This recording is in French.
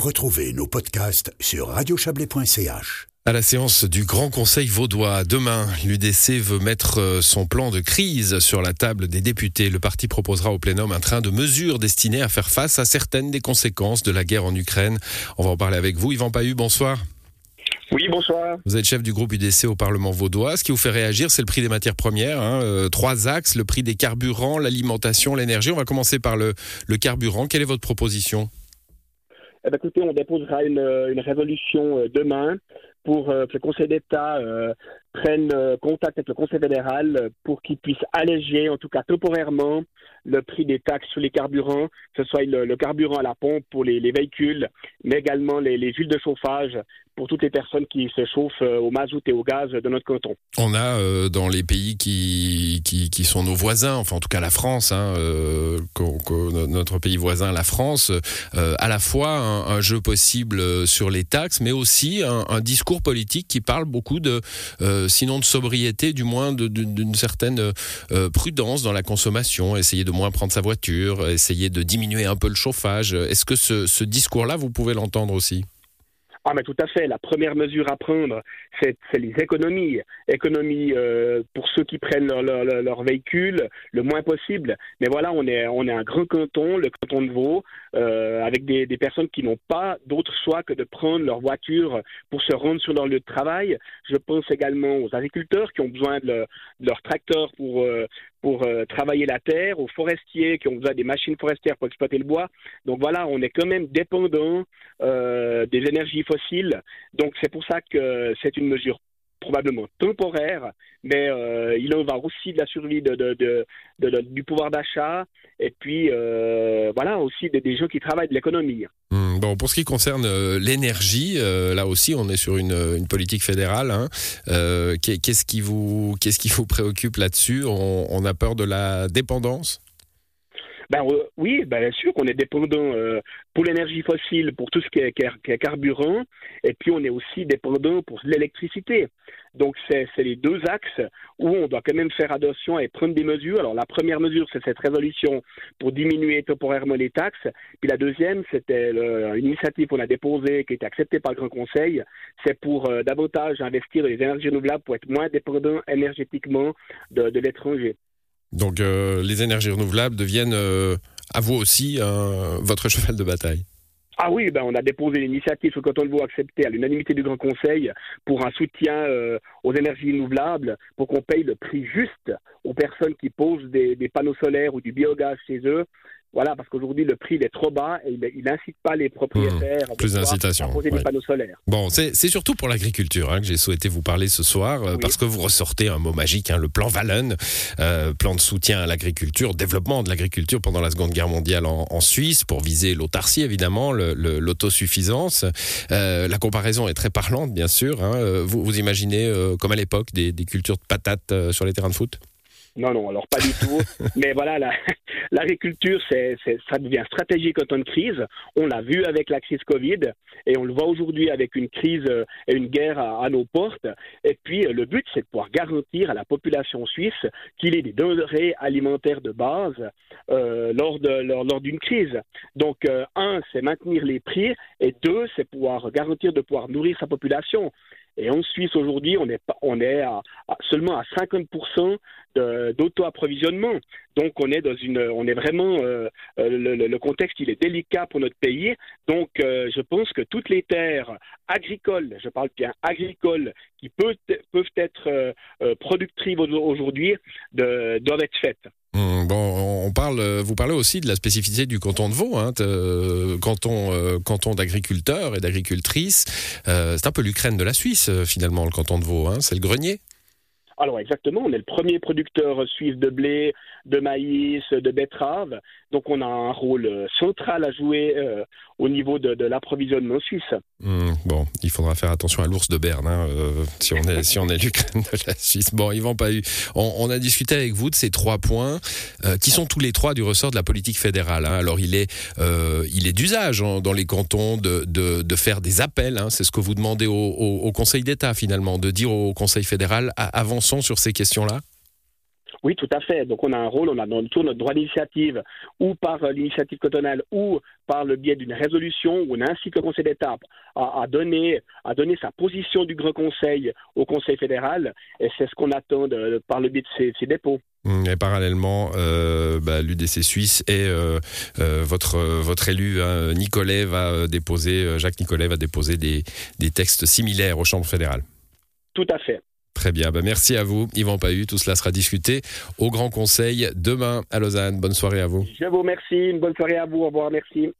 Retrouvez nos podcasts sur radiochablais.ch. À la séance du Grand Conseil vaudois, demain, l'UDC veut mettre euh, son plan de crise sur la table des députés. Le parti proposera au plénum un train de mesures destinées à faire face à certaines des conséquences de la guerre en Ukraine. On va en parler avec vous. Yvan Pahu, bonsoir. Oui, bonsoir. Vous êtes chef du groupe UDC au Parlement vaudois. Ce qui vous fait réagir, c'est le prix des matières premières. Hein. Euh, trois axes, le prix des carburants, l'alimentation, l'énergie. On va commencer par le, le carburant. Quelle est votre proposition? Eh ben, écoutez, on déposera une, une résolution euh, demain pour euh, que le Conseil d'État euh, prenne euh, contact avec le Conseil fédéral pour qu'il puisse alléger, en tout cas temporairement, le prix des taxes sur les carburants, que ce soit le, carburant à la pompe pour les, véhicules, mais également les, les, huiles de chauffage pour toutes les personnes qui se chauffent au mazout et au gaz de notre canton. On a dans les pays qui, qui, sont nos voisins, enfin en tout cas la France, hein, notre pays voisin, la France, à la fois un, jeu possible sur les taxes, mais aussi un discours politique qui parle beaucoup de, euh, sinon de sobriété, du moins d'une certaine euh, prudence dans la consommation, essayer de moins prendre sa voiture, essayer de diminuer un peu le chauffage. Est-ce que ce discours-là, vous pouvez l'entendre aussi? Ah, mais tout à fait. La première mesure à prendre, c'est les économies. Économies euh, pour ceux qui prennent leur, leur, leur, véhicule le moins possible. Mais voilà, on est, on est un grand canton, le canton de Vaud, euh, avec des, des, personnes qui n'ont pas d'autre choix que de prendre leur voiture pour se rendre sur leur lieu de travail. Je pense également aux agriculteurs qui ont besoin de, leur tracteur pour, euh, pour euh, travailler la terre, aux forestiers qui ont besoin des machines forestières pour exploiter le bois. Donc voilà, on est quand même dépendant euh, des énergies fossiles. Donc c'est pour ça que c'est une mesure probablement temporaire, mais euh, il en va aussi de la survie de, du pouvoir d'achat et puis euh, voilà aussi des, gens qui travaillent de l'économie. Hmm, bon, pour ce qui concerne euh, l'énergie, là aussi on est sur une, politique fédérale. Hein. qu'est-ce qui vous qu'est-ce qui vous préoccupe là-dessus? On a peur de la dépendance? Ben, euh, oui, ben, bien sûr qu'on est dépendant euh, pour l'énergie fossile, pour tout ce qui est, carburant, et puis on est aussi dépendant pour l'électricité. Donc c'est les deux axes où on doit quand même faire attention et prendre des mesures. Alors la première mesure, c'est cette résolution pour diminuer temporairement les taxes. Puis la deuxième, c'était une initiative qu'on a déposée, qui a été acceptée par le Grand Conseil. C'est pour euh, davantage investir dans les énergies renouvelables pour être moins dépendant énergétiquement de l'étranger. Donc euh, les énergies renouvelables deviennent euh, à vous aussi votre cheval de bataille. Ah oui, ben on a déposé l'initiative sur le canton de Vaud accepté à l'unanimité du Grand Conseil pour un soutien euh, aux énergies renouvelables, pour qu'on paye le prix juste aux personnes qui posent des panneaux solaires ou du biogaz chez eux. Voilà, parce qu'aujourd'hui, le prix est trop bas et il n'incite pas les propriétaires mmh, plus à poser des panneaux solaires. Bon, c'est surtout pour l'agriculture hein, que j'ai souhaité vous parler ce soir, euh, parce que vous ressortez un mot magique, hein, le plan Wallen, euh, plan de soutien à l'agriculture, développement de l'agriculture pendant la Seconde Guerre mondiale en, en Suisse, pour viser l'autarcie évidemment, l'autosuffisance. Euh, la comparaison est très parlante, bien sûr. Hein. Vous, vous imaginez, euh, comme à l'époque, des, des cultures de patates sur les terrains de foot? Non, non, alors pas du tout. Mais voilà, l'agriculture, c'est, ça devient stratégique temps de crise. On l'a vu avec la crise Covid et on le voit aujourd'hui avec une crise euh, et une guerre à, nos portes. Et puis, euh, le but, c'est de pouvoir garantir à la population suisse qu'il ait des denrées alimentaires de base euh, lors, lors, d'une crise. Donc, un, c'est maintenir les prix et deux, c'est pouvoir garantir de pouvoir nourrir sa population. Et en Suisse, aujourd'hui, on est, on est à, seulement à 50% d'auto-approvisionnement. Donc, on est dans une, on est vraiment, euh, euh, le, contexte, il est délicat pour notre pays. Donc, euh, je pense que toutes les terres agricoles, je parle bien agricoles, qui peuvent, peuvent être productives aujourd'hui, doivent être faites. Mmh, bon, on parle, vous parlez aussi de la spécificité du canton de Vaud, hein, canton, canton d'agriculteurs et d'agricultrices. c'est un peu l'Ukraine de la Suisse, finalement, le canton de Vaud. Hein, c'est le grenier. Alors exactement, on est le premier producteur suisse de blé, de maïs, de betterave. Donc on a un rôle euh, central à jouer euh, au niveau de, l'approvisionnement suisse. Hmm, bon, il faudra faire attention à l'ours de Berne hein, euh, si on est si on est l'Ukraine de la Suisse. Bon, Yvan Pahu, on, on a discuté avec vous de ces trois points qui sont tous les trois du ressort de la politique fédérale. Hein. Alors il est il est d'usage hein, dans les cantons de, de, de faire des appels. C'est ce que vous demandez au, au, Conseil d'État finalement, de dire au Conseil fédéral avançons sur ces questions-là. Oui, tout à fait. Donc on a un rôle, on a toujours notre droit d'initiative, ou par euh, l'initiative cotonale, ou par le biais d'une résolution, où on incite le Conseil d'État à, donner, à donner sa position du Grand Conseil au Conseil fédéral, et c'est ce qu'on attend de, par le biais de ces, dépôts. Mmh, et parallèlement, euh, bah, l'UDC Suisse et euh, votre, votre élu hein, Nicolet va déposer, Jacques Nicolet va déposer des, des textes similaires aux chambres fédérales. Tout à fait. Très bien, ben, merci à vous, Yvan Pahu. Tout cela sera discuté au Grand Conseil demain à Lausanne. Bonne soirée à vous. Je vous remercie, bonne soirée à vous, au revoir, merci.